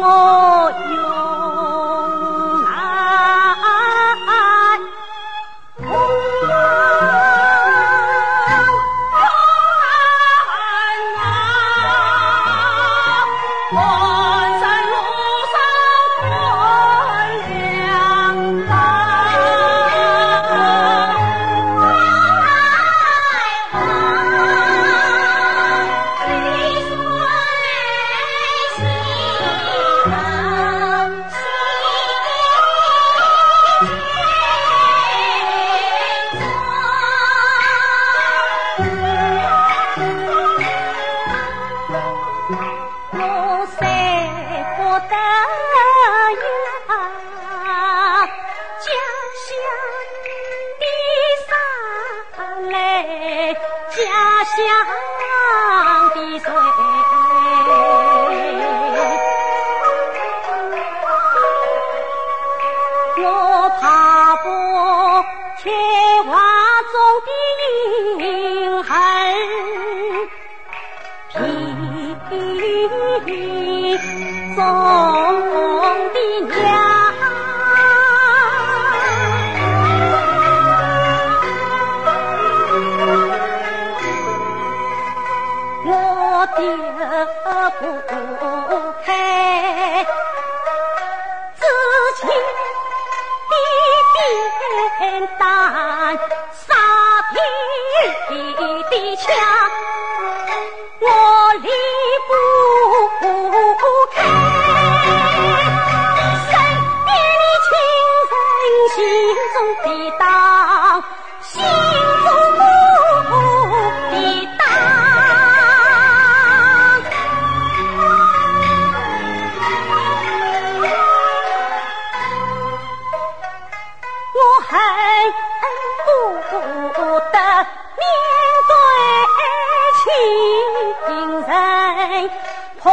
恨